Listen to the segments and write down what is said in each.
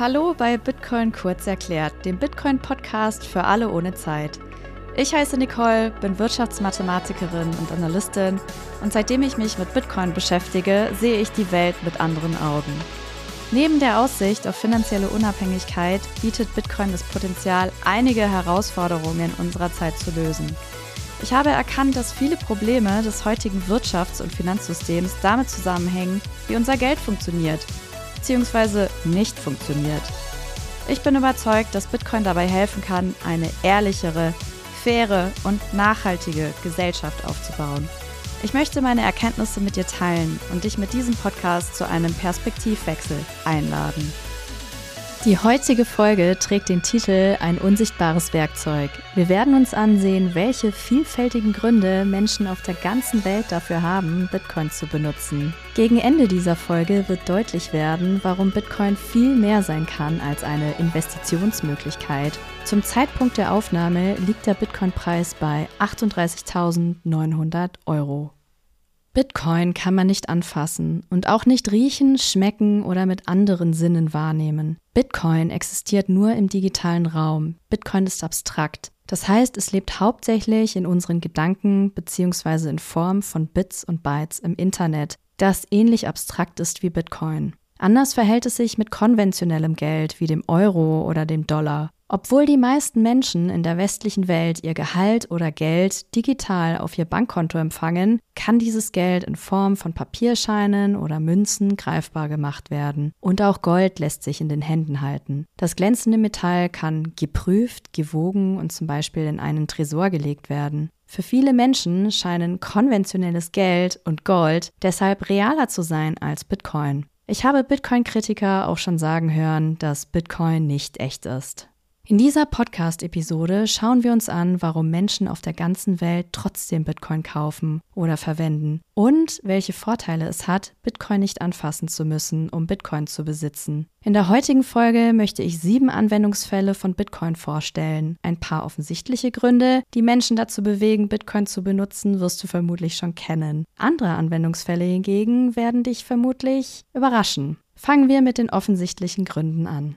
Hallo bei Bitcoin kurz erklärt, dem Bitcoin-Podcast für alle ohne Zeit. Ich heiße Nicole, bin Wirtschaftsmathematikerin und Analystin und seitdem ich mich mit Bitcoin beschäftige, sehe ich die Welt mit anderen Augen. Neben der Aussicht auf finanzielle Unabhängigkeit bietet Bitcoin das Potenzial, einige Herausforderungen unserer Zeit zu lösen. Ich habe erkannt, dass viele Probleme des heutigen Wirtschafts- und Finanzsystems damit zusammenhängen, wie unser Geld funktioniert bzw. nicht funktioniert. Ich bin überzeugt, dass Bitcoin dabei helfen kann, eine ehrlichere, faire und nachhaltige Gesellschaft aufzubauen. Ich möchte meine Erkenntnisse mit dir teilen und dich mit diesem Podcast zu einem Perspektivwechsel einladen. Die heutige Folge trägt den Titel Ein unsichtbares Werkzeug. Wir werden uns ansehen, welche vielfältigen Gründe Menschen auf der ganzen Welt dafür haben, Bitcoin zu benutzen. Gegen Ende dieser Folge wird deutlich werden, warum Bitcoin viel mehr sein kann als eine Investitionsmöglichkeit. Zum Zeitpunkt der Aufnahme liegt der Bitcoin-Preis bei 38.900 Euro. Bitcoin kann man nicht anfassen und auch nicht riechen, schmecken oder mit anderen Sinnen wahrnehmen. Bitcoin existiert nur im digitalen Raum. Bitcoin ist abstrakt. Das heißt, es lebt hauptsächlich in unseren Gedanken bzw. in Form von Bits und Bytes im Internet, das ähnlich abstrakt ist wie Bitcoin. Anders verhält es sich mit konventionellem Geld wie dem Euro oder dem Dollar. Obwohl die meisten Menschen in der westlichen Welt ihr Gehalt oder Geld digital auf ihr Bankkonto empfangen, kann dieses Geld in Form von Papierscheinen oder Münzen greifbar gemacht werden. Und auch Gold lässt sich in den Händen halten. Das glänzende Metall kann geprüft, gewogen und zum Beispiel in einen Tresor gelegt werden. Für viele Menschen scheinen konventionelles Geld und Gold deshalb realer zu sein als Bitcoin. Ich habe Bitcoin-Kritiker auch schon sagen hören, dass Bitcoin nicht echt ist. In dieser Podcast-Episode schauen wir uns an, warum Menschen auf der ganzen Welt trotzdem Bitcoin kaufen oder verwenden und welche Vorteile es hat, Bitcoin nicht anfassen zu müssen, um Bitcoin zu besitzen. In der heutigen Folge möchte ich sieben Anwendungsfälle von Bitcoin vorstellen. Ein paar offensichtliche Gründe, die Menschen dazu bewegen, Bitcoin zu benutzen, wirst du vermutlich schon kennen. Andere Anwendungsfälle hingegen werden dich vermutlich überraschen. Fangen wir mit den offensichtlichen Gründen an.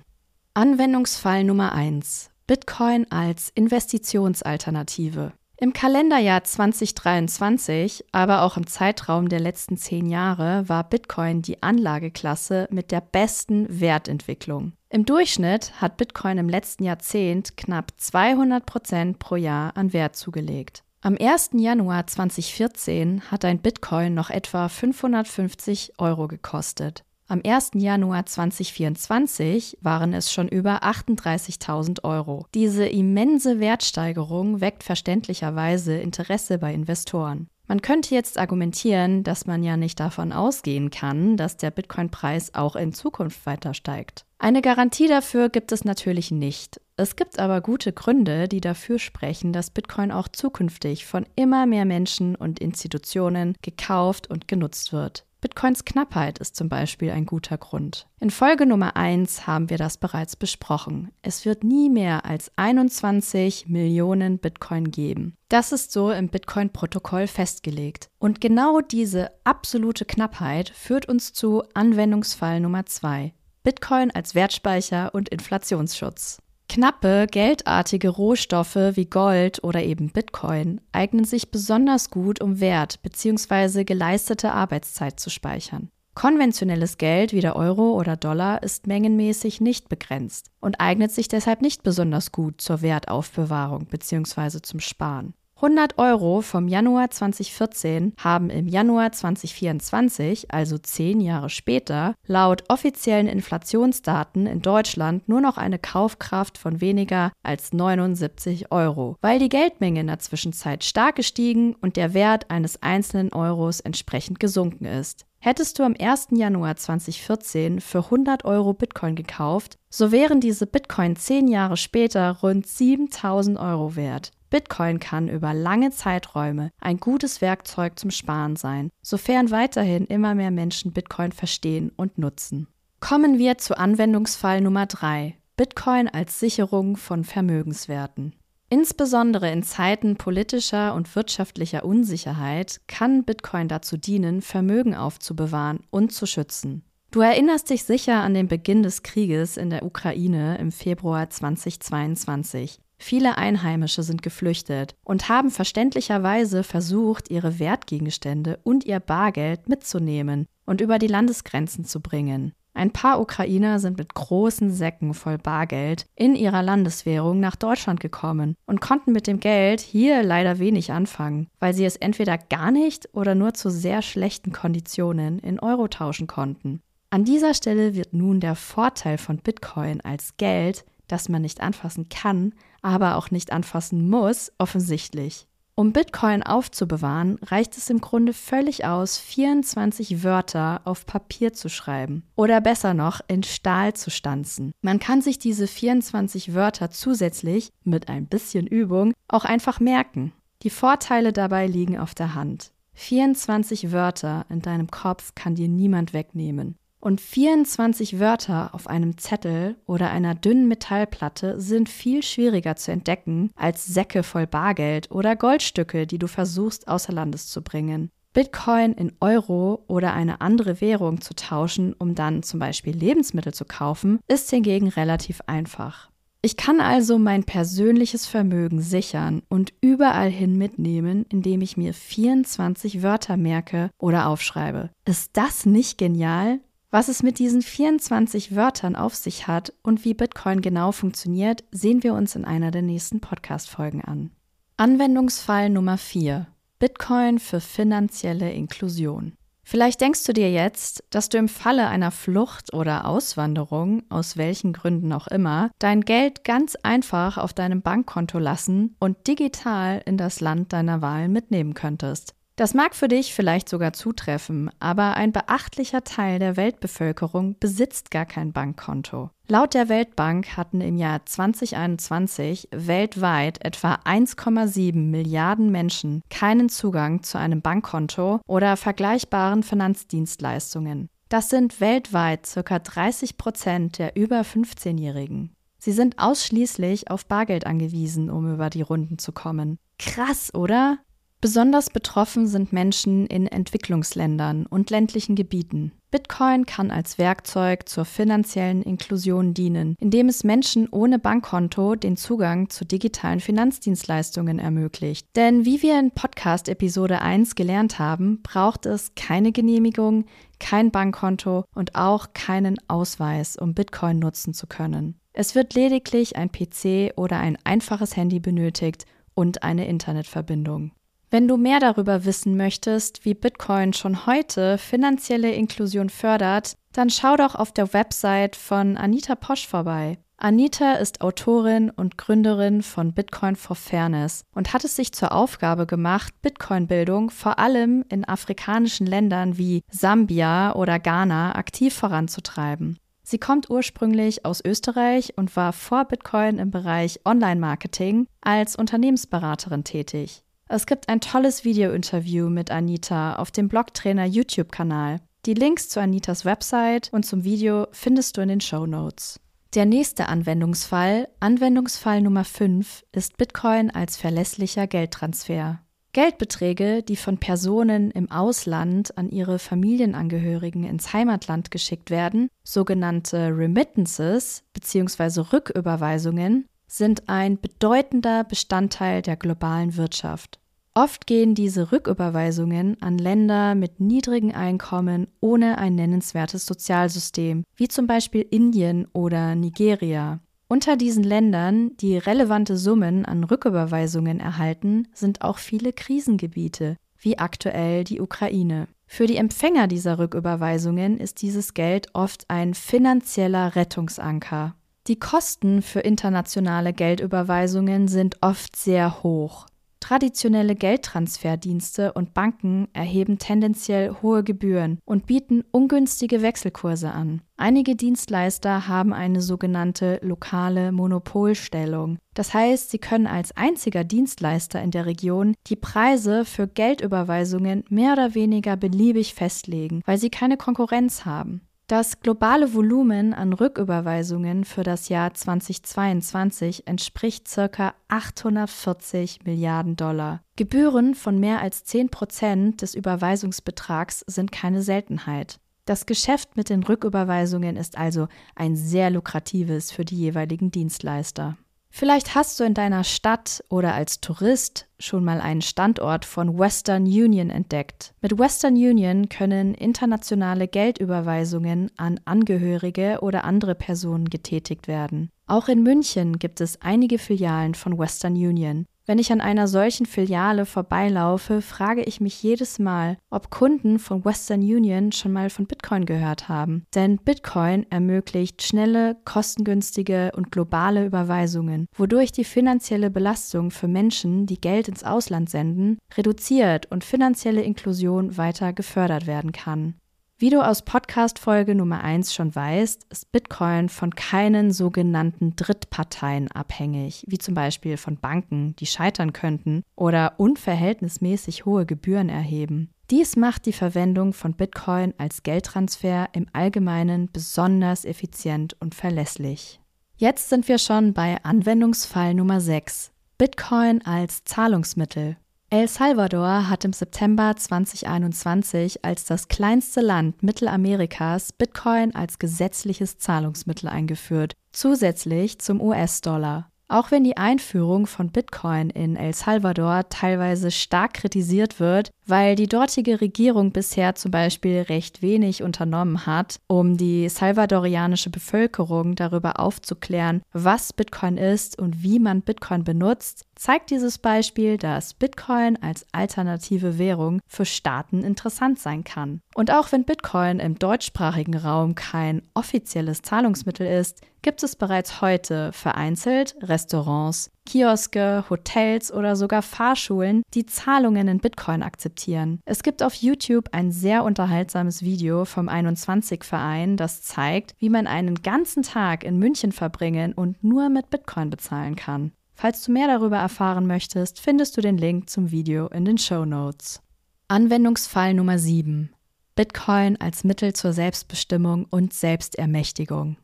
Anwendungsfall Nummer 1. Bitcoin als Investitionsalternative. Im Kalenderjahr 2023, aber auch im Zeitraum der letzten zehn Jahre, war Bitcoin die Anlageklasse mit der besten Wertentwicklung. Im Durchschnitt hat Bitcoin im letzten Jahrzehnt knapp 200 Prozent pro Jahr an Wert zugelegt. Am 1. Januar 2014 hat ein Bitcoin noch etwa 550 Euro gekostet. Am 1. Januar 2024 waren es schon über 38.000 Euro. Diese immense Wertsteigerung weckt verständlicherweise Interesse bei Investoren. Man könnte jetzt argumentieren, dass man ja nicht davon ausgehen kann, dass der Bitcoin-Preis auch in Zukunft weiter steigt. Eine Garantie dafür gibt es natürlich nicht. Es gibt aber gute Gründe, die dafür sprechen, dass Bitcoin auch zukünftig von immer mehr Menschen und Institutionen gekauft und genutzt wird. Bitcoins Knappheit ist zum Beispiel ein guter Grund. In Folge Nummer 1 haben wir das bereits besprochen. Es wird nie mehr als 21 Millionen Bitcoin geben. Das ist so im Bitcoin-Protokoll festgelegt. Und genau diese absolute Knappheit führt uns zu Anwendungsfall Nummer 2. Bitcoin als Wertspeicher und Inflationsschutz. Knappe, geldartige Rohstoffe wie Gold oder eben Bitcoin eignen sich besonders gut, um Wert bzw. geleistete Arbeitszeit zu speichern. Konventionelles Geld wie der Euro oder Dollar ist mengenmäßig nicht begrenzt und eignet sich deshalb nicht besonders gut zur Wertaufbewahrung bzw. zum Sparen. 100 Euro vom Januar 2014 haben im Januar 2024, also zehn Jahre später, laut offiziellen Inflationsdaten in Deutschland nur noch eine Kaufkraft von weniger als 79 Euro, weil die Geldmenge in der Zwischenzeit stark gestiegen und der Wert eines einzelnen Euros entsprechend gesunken ist. Hättest du am 1. Januar 2014 für 100 Euro Bitcoin gekauft, so wären diese Bitcoin zehn Jahre später rund 7000 Euro wert. Bitcoin kann über lange Zeiträume ein gutes Werkzeug zum Sparen sein, sofern weiterhin immer mehr Menschen Bitcoin verstehen und nutzen. Kommen wir zu Anwendungsfall Nummer 3. Bitcoin als Sicherung von Vermögenswerten. Insbesondere in Zeiten politischer und wirtschaftlicher Unsicherheit kann Bitcoin dazu dienen, Vermögen aufzubewahren und zu schützen. Du erinnerst dich sicher an den Beginn des Krieges in der Ukraine im Februar 2022. Viele Einheimische sind geflüchtet und haben verständlicherweise versucht, ihre Wertgegenstände und ihr Bargeld mitzunehmen und über die Landesgrenzen zu bringen. Ein paar Ukrainer sind mit großen Säcken voll Bargeld in ihrer Landeswährung nach Deutschland gekommen und konnten mit dem Geld hier leider wenig anfangen, weil sie es entweder gar nicht oder nur zu sehr schlechten Konditionen in Euro tauschen konnten. An dieser Stelle wird nun der Vorteil von Bitcoin als Geld, das man nicht anfassen kann, aber auch nicht anfassen muss, offensichtlich. Um Bitcoin aufzubewahren, reicht es im Grunde völlig aus, 24 Wörter auf Papier zu schreiben oder besser noch in Stahl zu stanzen. Man kann sich diese 24 Wörter zusätzlich, mit ein bisschen Übung, auch einfach merken. Die Vorteile dabei liegen auf der Hand. 24 Wörter in deinem Kopf kann dir niemand wegnehmen. Und 24 Wörter auf einem Zettel oder einer dünnen Metallplatte sind viel schwieriger zu entdecken als Säcke voll Bargeld oder Goldstücke, die du versuchst außer Landes zu bringen. Bitcoin in Euro oder eine andere Währung zu tauschen, um dann zum Beispiel Lebensmittel zu kaufen, ist hingegen relativ einfach. Ich kann also mein persönliches Vermögen sichern und überall hin mitnehmen, indem ich mir 24 Wörter merke oder aufschreibe. Ist das nicht genial? Was es mit diesen 24 Wörtern auf sich hat und wie Bitcoin genau funktioniert, sehen wir uns in einer der nächsten Podcast-Folgen an. Anwendungsfall Nummer 4. Bitcoin für finanzielle Inklusion. Vielleicht denkst du dir jetzt, dass du im Falle einer Flucht oder Auswanderung, aus welchen Gründen auch immer, dein Geld ganz einfach auf deinem Bankkonto lassen und digital in das Land deiner Wahl mitnehmen könntest. Das mag für dich vielleicht sogar zutreffen, aber ein beachtlicher Teil der Weltbevölkerung besitzt gar kein Bankkonto. Laut der Weltbank hatten im Jahr 2021 weltweit etwa 1,7 Milliarden Menschen keinen Zugang zu einem Bankkonto oder vergleichbaren Finanzdienstleistungen. Das sind weltweit ca. 30 Prozent der über 15-Jährigen. Sie sind ausschließlich auf Bargeld angewiesen, um über die Runden zu kommen. Krass, oder? Besonders betroffen sind Menschen in Entwicklungsländern und ländlichen Gebieten. Bitcoin kann als Werkzeug zur finanziellen Inklusion dienen, indem es Menschen ohne Bankkonto den Zugang zu digitalen Finanzdienstleistungen ermöglicht. Denn wie wir in Podcast Episode 1 gelernt haben, braucht es keine Genehmigung, kein Bankkonto und auch keinen Ausweis, um Bitcoin nutzen zu können. Es wird lediglich ein PC oder ein einfaches Handy benötigt und eine Internetverbindung. Wenn du mehr darüber wissen möchtest, wie Bitcoin schon heute finanzielle Inklusion fördert, dann schau doch auf der Website von Anita Posch vorbei. Anita ist Autorin und Gründerin von Bitcoin for Fairness und hat es sich zur Aufgabe gemacht, Bitcoin-Bildung vor allem in afrikanischen Ländern wie Sambia oder Ghana aktiv voranzutreiben. Sie kommt ursprünglich aus Österreich und war vor Bitcoin im Bereich Online-Marketing als Unternehmensberaterin tätig. Es gibt ein tolles Video-Interview mit Anita auf dem Blogtrainer YouTube-Kanal. Die Links zu Anitas Website und zum Video findest du in den Show Notes. Der nächste Anwendungsfall, Anwendungsfall Nummer 5, ist Bitcoin als verlässlicher Geldtransfer. Geldbeträge, die von Personen im Ausland an ihre Familienangehörigen ins Heimatland geschickt werden, sogenannte Remittances bzw. Rücküberweisungen, sind ein bedeutender Bestandteil der globalen Wirtschaft. Oft gehen diese Rücküberweisungen an Länder mit niedrigen Einkommen ohne ein nennenswertes Sozialsystem, wie zum Beispiel Indien oder Nigeria. Unter diesen Ländern, die relevante Summen an Rücküberweisungen erhalten, sind auch viele Krisengebiete, wie aktuell die Ukraine. Für die Empfänger dieser Rücküberweisungen ist dieses Geld oft ein finanzieller Rettungsanker. Die Kosten für internationale Geldüberweisungen sind oft sehr hoch. Traditionelle Geldtransferdienste und Banken erheben tendenziell hohe Gebühren und bieten ungünstige Wechselkurse an. Einige Dienstleister haben eine sogenannte lokale Monopolstellung. Das heißt, sie können als einziger Dienstleister in der Region die Preise für Geldüberweisungen mehr oder weniger beliebig festlegen, weil sie keine Konkurrenz haben. Das globale Volumen an Rücküberweisungen für das Jahr 2022 entspricht ca. 840 Milliarden Dollar. Gebühren von mehr als 10 Prozent des Überweisungsbetrags sind keine Seltenheit. Das Geschäft mit den Rücküberweisungen ist also ein sehr lukratives für die jeweiligen Dienstleister. Vielleicht hast du in deiner Stadt oder als Tourist schon mal einen Standort von Western Union entdeckt. Mit Western Union können internationale Geldüberweisungen an Angehörige oder andere Personen getätigt werden. Auch in München gibt es einige Filialen von Western Union. Wenn ich an einer solchen Filiale vorbeilaufe, frage ich mich jedes Mal, ob Kunden von Western Union schon mal von Bitcoin gehört haben. Denn Bitcoin ermöglicht schnelle, kostengünstige und globale Überweisungen, wodurch die finanzielle Belastung für Menschen, die Geld ins Ausland senden, reduziert und finanzielle Inklusion weiter gefördert werden kann. Wie du aus Podcast-Folge Nummer 1 schon weißt, ist Bitcoin von keinen sogenannten Drittparteien abhängig, wie zum Beispiel von Banken, die scheitern könnten oder unverhältnismäßig hohe Gebühren erheben. Dies macht die Verwendung von Bitcoin als Geldtransfer im Allgemeinen besonders effizient und verlässlich. Jetzt sind wir schon bei Anwendungsfall Nummer 6. Bitcoin als Zahlungsmittel. El Salvador hat im September 2021 als das kleinste Land Mittelamerikas Bitcoin als gesetzliches Zahlungsmittel eingeführt, zusätzlich zum US-Dollar. Auch wenn die Einführung von Bitcoin in El Salvador teilweise stark kritisiert wird, weil die dortige Regierung bisher zum Beispiel recht wenig unternommen hat, um die salvadorianische Bevölkerung darüber aufzuklären, was Bitcoin ist und wie man Bitcoin benutzt, zeigt dieses Beispiel, dass Bitcoin als alternative Währung für Staaten interessant sein kann. Und auch wenn Bitcoin im deutschsprachigen Raum kein offizielles Zahlungsmittel ist, gibt es bereits heute vereinzelt Restaurants, Kioske, Hotels oder sogar Fahrschulen, die Zahlungen in Bitcoin akzeptieren. Es gibt auf YouTube ein sehr unterhaltsames Video vom 21-Verein, das zeigt, wie man einen ganzen Tag in München verbringen und nur mit Bitcoin bezahlen kann. Falls du mehr darüber erfahren möchtest, findest du den Link zum Video in den Show Notes. Anwendungsfall Nummer 7. Bitcoin als Mittel zur Selbstbestimmung und Selbstermächtigung.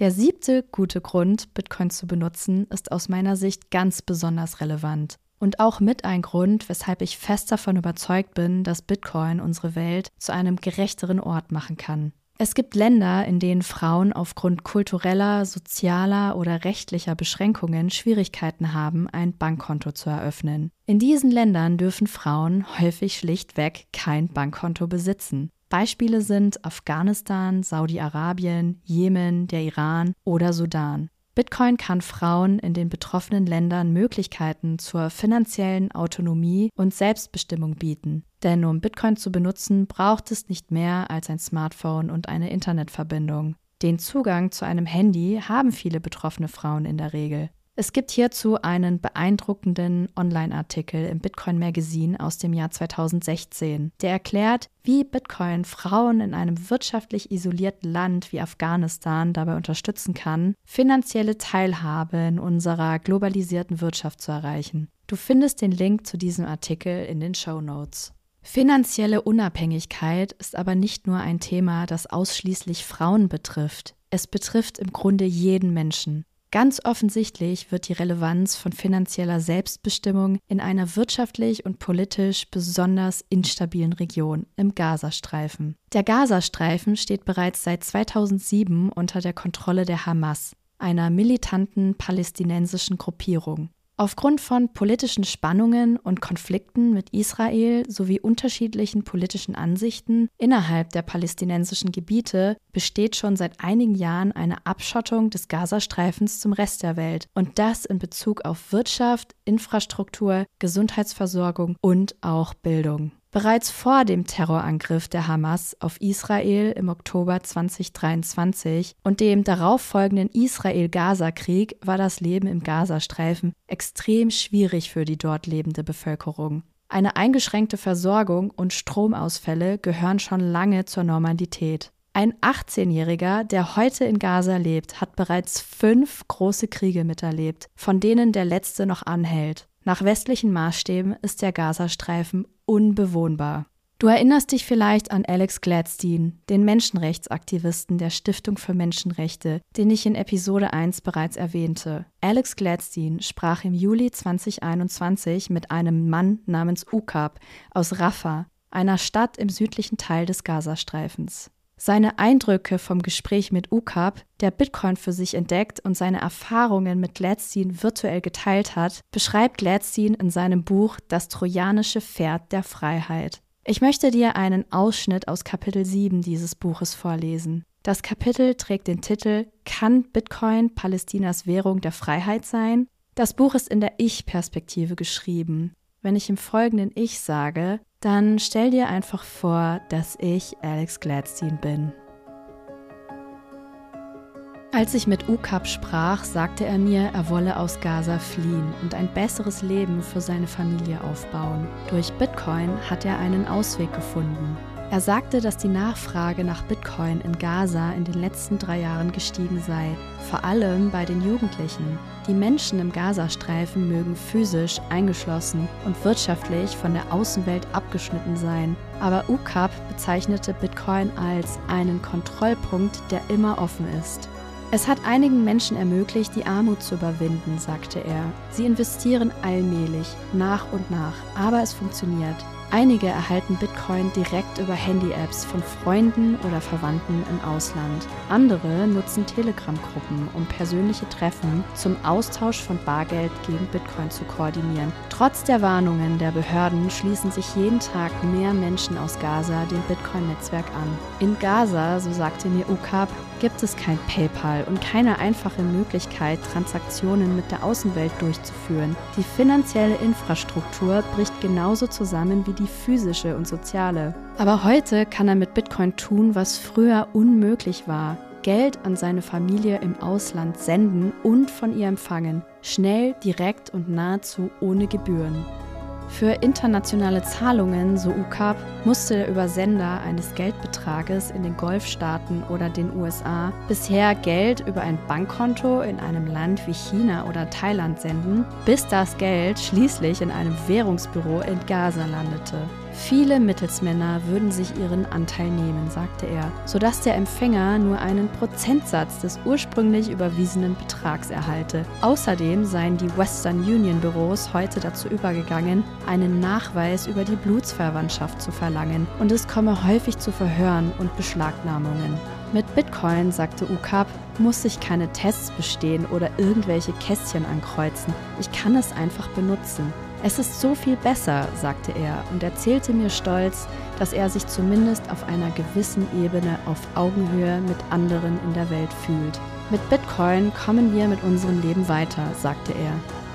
Der siebte gute Grund, Bitcoin zu benutzen, ist aus meiner Sicht ganz besonders relevant. Und auch mit ein Grund, weshalb ich fest davon überzeugt bin, dass Bitcoin unsere Welt zu einem gerechteren Ort machen kann. Es gibt Länder, in denen Frauen aufgrund kultureller, sozialer oder rechtlicher Beschränkungen Schwierigkeiten haben, ein Bankkonto zu eröffnen. In diesen Ländern dürfen Frauen häufig schlichtweg kein Bankkonto besitzen. Beispiele sind Afghanistan, Saudi-Arabien, Jemen, der Iran oder Sudan. Bitcoin kann Frauen in den betroffenen Ländern Möglichkeiten zur finanziellen Autonomie und Selbstbestimmung bieten. Denn um Bitcoin zu benutzen, braucht es nicht mehr als ein Smartphone und eine Internetverbindung. Den Zugang zu einem Handy haben viele betroffene Frauen in der Regel. Es gibt hierzu einen beeindruckenden Online-Artikel im Bitcoin Magazine aus dem Jahr 2016, der erklärt, wie Bitcoin Frauen in einem wirtschaftlich isolierten Land wie Afghanistan dabei unterstützen kann, finanzielle Teilhabe in unserer globalisierten Wirtschaft zu erreichen. Du findest den Link zu diesem Artikel in den Show Notes. Finanzielle Unabhängigkeit ist aber nicht nur ein Thema, das ausschließlich Frauen betrifft. Es betrifft im Grunde jeden Menschen. Ganz offensichtlich wird die Relevanz von finanzieller Selbstbestimmung in einer wirtschaftlich und politisch besonders instabilen Region im Gazastreifen. Der Gazastreifen steht bereits seit 2007 unter der Kontrolle der Hamas, einer militanten palästinensischen Gruppierung. Aufgrund von politischen Spannungen und Konflikten mit Israel sowie unterschiedlichen politischen Ansichten innerhalb der palästinensischen Gebiete besteht schon seit einigen Jahren eine Abschottung des Gazastreifens zum Rest der Welt und das in Bezug auf Wirtschaft, Infrastruktur, Gesundheitsversorgung und auch Bildung. Bereits vor dem Terrorangriff der Hamas auf Israel im Oktober 2023 und dem darauffolgenden Israel-Gaza-Krieg war das Leben im Gazastreifen extrem schwierig für die dort lebende Bevölkerung. Eine eingeschränkte Versorgung und Stromausfälle gehören schon lange zur Normalität. Ein 18-Jähriger, der heute in Gaza lebt, hat bereits fünf große Kriege miterlebt, von denen der letzte noch anhält. Nach westlichen Maßstäben ist der Gazastreifen unbewohnbar. Du erinnerst dich vielleicht an Alex Gladstein, den Menschenrechtsaktivisten der Stiftung für Menschenrechte, den ich in Episode 1 bereits erwähnte. Alex Gladstein sprach im Juli 2021 mit einem Mann namens Ukab aus Rafah, einer Stadt im südlichen Teil des Gazastreifens. Seine Eindrücke vom Gespräch mit UCAP, der Bitcoin für sich entdeckt und seine Erfahrungen mit Gladstein virtuell geteilt hat, beschreibt Gladstein in seinem Buch Das trojanische Pferd der Freiheit. Ich möchte dir einen Ausschnitt aus Kapitel 7 dieses Buches vorlesen. Das Kapitel trägt den Titel Kann Bitcoin Palästinas Währung der Freiheit sein? Das Buch ist in der Ich-Perspektive geschrieben. Wenn ich im folgenden Ich sage, dann stell dir einfach vor, dass ich Alex Gladstein bin. Als ich mit UCAP sprach, sagte er mir, er wolle aus Gaza fliehen und ein besseres Leben für seine Familie aufbauen. Durch Bitcoin hat er einen Ausweg gefunden. Er sagte, dass die Nachfrage nach Bitcoin in Gaza in den letzten drei Jahren gestiegen sei, vor allem bei den Jugendlichen. Die Menschen im Gazastreifen mögen physisch eingeschlossen und wirtschaftlich von der Außenwelt abgeschnitten sein, aber UCAP bezeichnete Bitcoin als einen Kontrollpunkt, der immer offen ist. Es hat einigen Menschen ermöglicht, die Armut zu überwinden, sagte er. Sie investieren allmählich, nach und nach, aber es funktioniert. Einige erhalten Bitcoin direkt über Handy-Apps von Freunden oder Verwandten im Ausland. Andere nutzen Telegram-Gruppen, um persönliche Treffen zum Austausch von Bargeld gegen Bitcoin zu koordinieren. Trotz der Warnungen der Behörden schließen sich jeden Tag mehr Menschen aus Gaza dem Bitcoin-Netzwerk an. In Gaza, so sagte mir UCAP, gibt es kein PayPal und keine einfache Möglichkeit, Transaktionen mit der Außenwelt durchzuführen. Die finanzielle Infrastruktur bricht genauso zusammen wie die physische und soziale. Aber heute kann er mit Bitcoin tun, was früher unmöglich war. Geld an seine Familie im Ausland senden und von ihr empfangen. Schnell, direkt und nahezu ohne Gebühren. Für internationale Zahlungen, so UCAP, musste der Übersender eines Geldbetrages in den Golfstaaten oder den USA bisher Geld über ein Bankkonto in einem Land wie China oder Thailand senden, bis das Geld schließlich in einem Währungsbüro in Gaza landete. Viele Mittelsmänner würden sich ihren Anteil nehmen, sagte er, sodass der Empfänger nur einen Prozentsatz des ursprünglich überwiesenen Betrags erhalte. Außerdem seien die Western Union Büros heute dazu übergegangen, einen Nachweis über die Blutsverwandtschaft zu verlangen und es komme häufig zu Verhören und Beschlagnahmungen. Mit Bitcoin, sagte UCAP, muss ich keine Tests bestehen oder irgendwelche Kästchen ankreuzen. Ich kann es einfach benutzen. Es ist so viel besser, sagte er und erzählte mir stolz, dass er sich zumindest auf einer gewissen Ebene auf Augenhöhe mit anderen in der Welt fühlt. Mit Bitcoin kommen wir mit unserem Leben weiter, sagte er.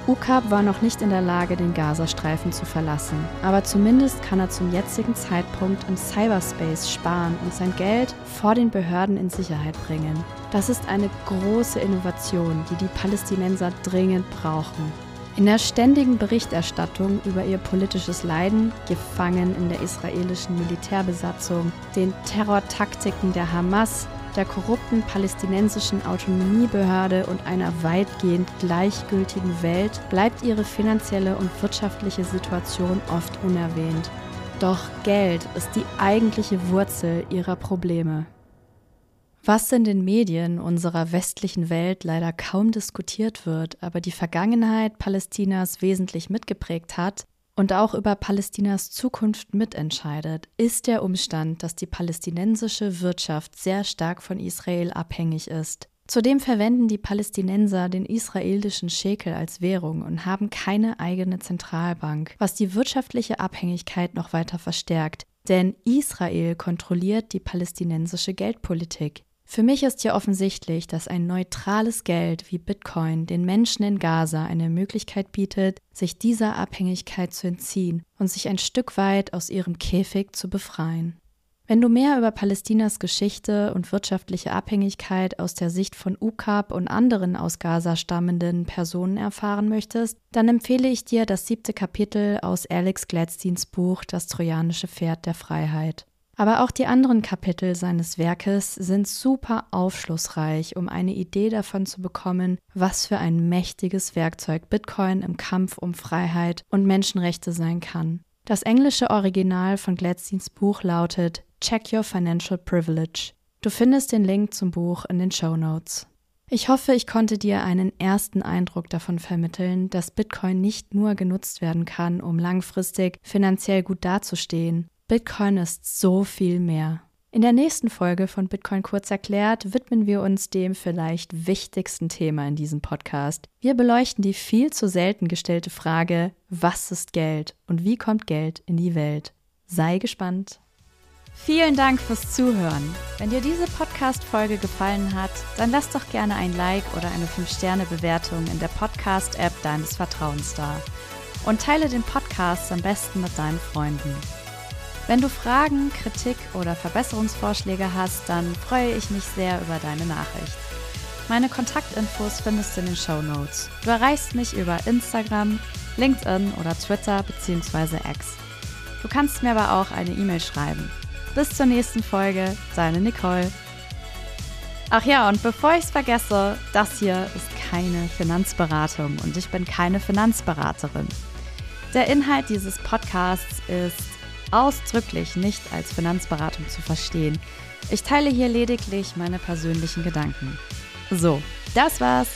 UCAP war noch nicht in der Lage, den Gazastreifen zu verlassen, aber zumindest kann er zum jetzigen Zeitpunkt im Cyberspace sparen und sein Geld vor den Behörden in Sicherheit bringen. Das ist eine große Innovation, die die Palästinenser dringend brauchen. In der ständigen Berichterstattung über ihr politisches Leiden, gefangen in der israelischen Militärbesatzung, den Terrortaktiken der Hamas, der korrupten palästinensischen Autonomiebehörde und einer weitgehend gleichgültigen Welt bleibt ihre finanzielle und wirtschaftliche Situation oft unerwähnt. Doch Geld ist die eigentliche Wurzel ihrer Probleme. Was in den Medien unserer westlichen Welt leider kaum diskutiert wird, aber die Vergangenheit Palästinas wesentlich mitgeprägt hat und auch über Palästinas Zukunft mitentscheidet, ist der Umstand, dass die palästinensische Wirtschaft sehr stark von Israel abhängig ist. Zudem verwenden die Palästinenser den israelischen Schekel als Währung und haben keine eigene Zentralbank, was die wirtschaftliche Abhängigkeit noch weiter verstärkt. Denn Israel kontrolliert die palästinensische Geldpolitik. Für mich ist hier offensichtlich, dass ein neutrales Geld wie Bitcoin den Menschen in Gaza eine Möglichkeit bietet, sich dieser Abhängigkeit zu entziehen und sich ein Stück weit aus ihrem Käfig zu befreien. Wenn du mehr über Palästinas Geschichte und wirtschaftliche Abhängigkeit aus der Sicht von UCAP und anderen aus Gaza stammenden Personen erfahren möchtest, dann empfehle ich dir das siebte Kapitel aus Alex Gladsteins Buch Das trojanische Pferd der Freiheit. Aber auch die anderen Kapitel seines Werkes sind super aufschlussreich, um eine Idee davon zu bekommen, was für ein mächtiges Werkzeug Bitcoin im Kampf um Freiheit und Menschenrechte sein kann. Das englische Original von Gladsteins Buch lautet Check Your Financial Privilege. Du findest den Link zum Buch in den Show Notes. Ich hoffe, ich konnte dir einen ersten Eindruck davon vermitteln, dass Bitcoin nicht nur genutzt werden kann, um langfristig finanziell gut dazustehen, Bitcoin ist so viel mehr. In der nächsten Folge von Bitcoin kurz erklärt widmen wir uns dem vielleicht wichtigsten Thema in diesem Podcast. Wir beleuchten die viel zu selten gestellte Frage, was ist Geld und wie kommt Geld in die Welt? Sei gespannt. Vielen Dank fürs Zuhören. Wenn dir diese Podcast-Folge gefallen hat, dann lass doch gerne ein Like oder eine 5-Sterne-Bewertung in der Podcast-App deines Vertrauens da. Und teile den Podcast am besten mit deinen Freunden. Wenn du Fragen, Kritik oder Verbesserungsvorschläge hast, dann freue ich mich sehr über deine Nachricht. Meine Kontaktinfos findest du in den Show Notes. Du erreichst mich über Instagram, LinkedIn oder Twitter bzw. X. Du kannst mir aber auch eine E-Mail schreiben. Bis zur nächsten Folge, deine Nicole. Ach ja, und bevor ich es vergesse, das hier ist keine Finanzberatung und ich bin keine Finanzberaterin. Der Inhalt dieses Podcasts ist ausdrücklich nicht als Finanzberatung zu verstehen. Ich teile hier lediglich meine persönlichen Gedanken. So, das war's.